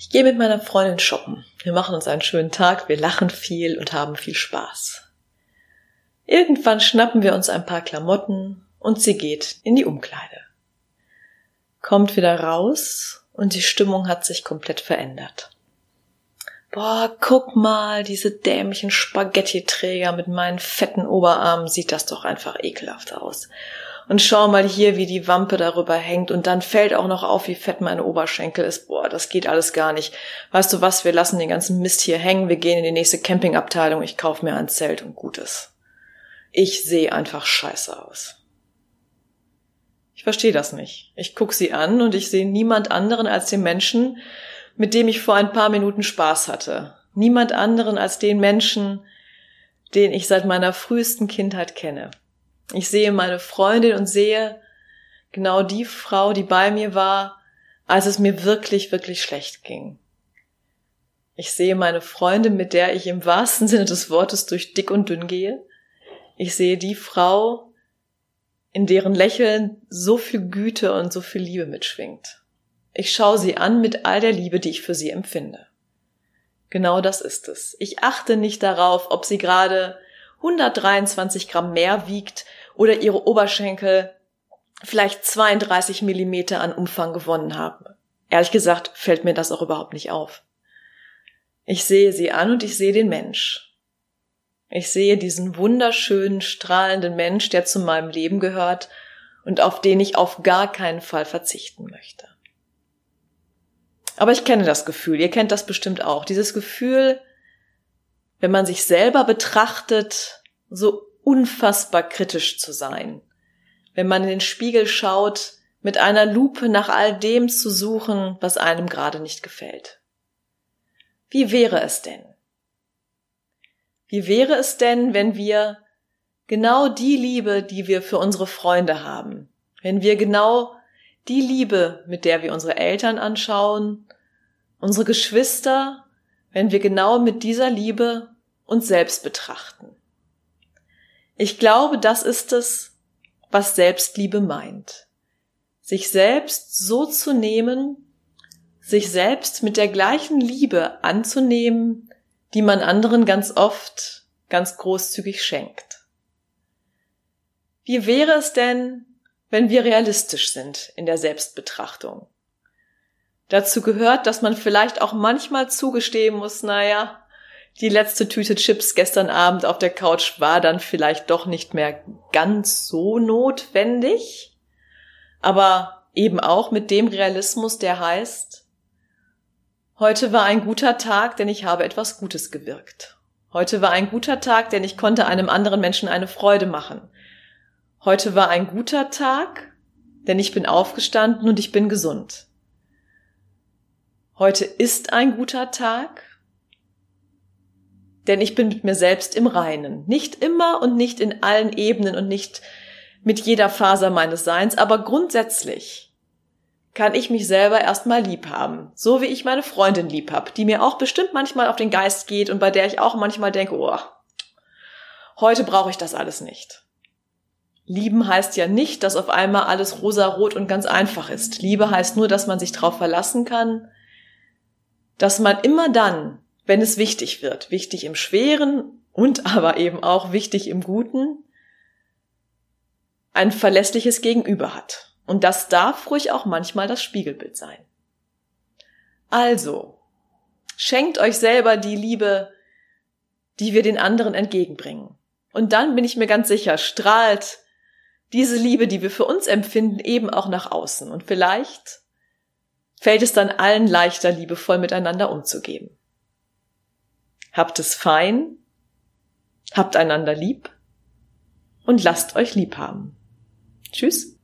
Ich gehe mit meiner Freundin shoppen. Wir machen uns einen schönen Tag, wir lachen viel und haben viel Spaß. Irgendwann schnappen wir uns ein paar Klamotten und sie geht in die Umkleide. Kommt wieder raus und die Stimmung hat sich komplett verändert. Boah, guck mal, diese dämlichen Spaghetti-Träger mit meinen fetten Oberarmen sieht das doch einfach ekelhaft aus. Und schau mal hier, wie die Wampe darüber hängt und dann fällt auch noch auf, wie fett meine Oberschenkel ist. Boah, das geht alles gar nicht. Weißt du was, wir lassen den ganzen Mist hier hängen, wir gehen in die nächste Campingabteilung, ich kauf mir ein Zelt und Gutes. Ich sehe einfach scheiße aus. Ich verstehe das nicht. Ich guck sie an und ich sehe niemand anderen als den Menschen, mit dem ich vor ein paar Minuten Spaß hatte. Niemand anderen als den Menschen, den ich seit meiner frühesten Kindheit kenne. Ich sehe meine Freundin und sehe genau die Frau, die bei mir war, als es mir wirklich, wirklich schlecht ging. Ich sehe meine Freundin, mit der ich im wahrsten Sinne des Wortes durch dick und dünn gehe. Ich sehe die Frau, in deren Lächeln so viel Güte und so viel Liebe mitschwingt. Ich schaue sie an mit all der Liebe, die ich für sie empfinde. Genau das ist es. Ich achte nicht darauf, ob sie gerade 123 Gramm mehr wiegt oder ihre Oberschenkel vielleicht 32 Millimeter an Umfang gewonnen haben. Ehrlich gesagt fällt mir das auch überhaupt nicht auf. Ich sehe sie an und ich sehe den Mensch. Ich sehe diesen wunderschönen, strahlenden Mensch, der zu meinem Leben gehört und auf den ich auf gar keinen Fall verzichten möchte. Aber ich kenne das Gefühl, ihr kennt das bestimmt auch. Dieses Gefühl, wenn man sich selber betrachtet, so unfassbar kritisch zu sein. Wenn man in den Spiegel schaut, mit einer Lupe nach all dem zu suchen, was einem gerade nicht gefällt. Wie wäre es denn? Wie wäre es denn, wenn wir genau die Liebe, die wir für unsere Freunde haben, wenn wir genau die Liebe, mit der wir unsere Eltern anschauen, unsere Geschwister, wenn wir genau mit dieser Liebe uns selbst betrachten. Ich glaube, das ist es, was Selbstliebe meint. Sich selbst so zu nehmen, sich selbst mit der gleichen Liebe anzunehmen, die man anderen ganz oft ganz großzügig schenkt. Wie wäre es denn, wenn wir realistisch sind in der Selbstbetrachtung? Dazu gehört, dass man vielleicht auch manchmal zugestehen muss, naja, die letzte Tüte Chips gestern Abend auf der Couch war dann vielleicht doch nicht mehr ganz so notwendig, aber eben auch mit dem Realismus, der heißt, heute war ein guter Tag, denn ich habe etwas Gutes gewirkt. Heute war ein guter Tag, denn ich konnte einem anderen Menschen eine Freude machen. Heute war ein guter Tag, denn ich bin aufgestanden und ich bin gesund. Heute ist ein guter Tag, denn ich bin mit mir selbst im Reinen. Nicht immer und nicht in allen Ebenen und nicht mit jeder Faser meines Seins, aber grundsätzlich kann ich mich selber erstmal lieb haben. So wie ich meine Freundin lieb hab, die mir auch bestimmt manchmal auf den Geist geht und bei der ich auch manchmal denke, oh, heute brauche ich das alles nicht. Lieben heißt ja nicht, dass auf einmal alles rosa-rot und ganz einfach ist. Liebe heißt nur, dass man sich darauf verlassen kann, dass man immer dann, wenn es wichtig wird, wichtig im Schweren und aber eben auch wichtig im Guten, ein verlässliches Gegenüber hat. Und das darf ruhig auch manchmal das Spiegelbild sein. Also, schenkt euch selber die Liebe, die wir den anderen entgegenbringen. Und dann bin ich mir ganz sicher, strahlt diese Liebe, die wir für uns empfinden, eben auch nach außen. Und vielleicht fällt es dann allen leichter, liebevoll miteinander umzugehen. Habt es fein, habt einander lieb und lasst euch lieb haben. Tschüss.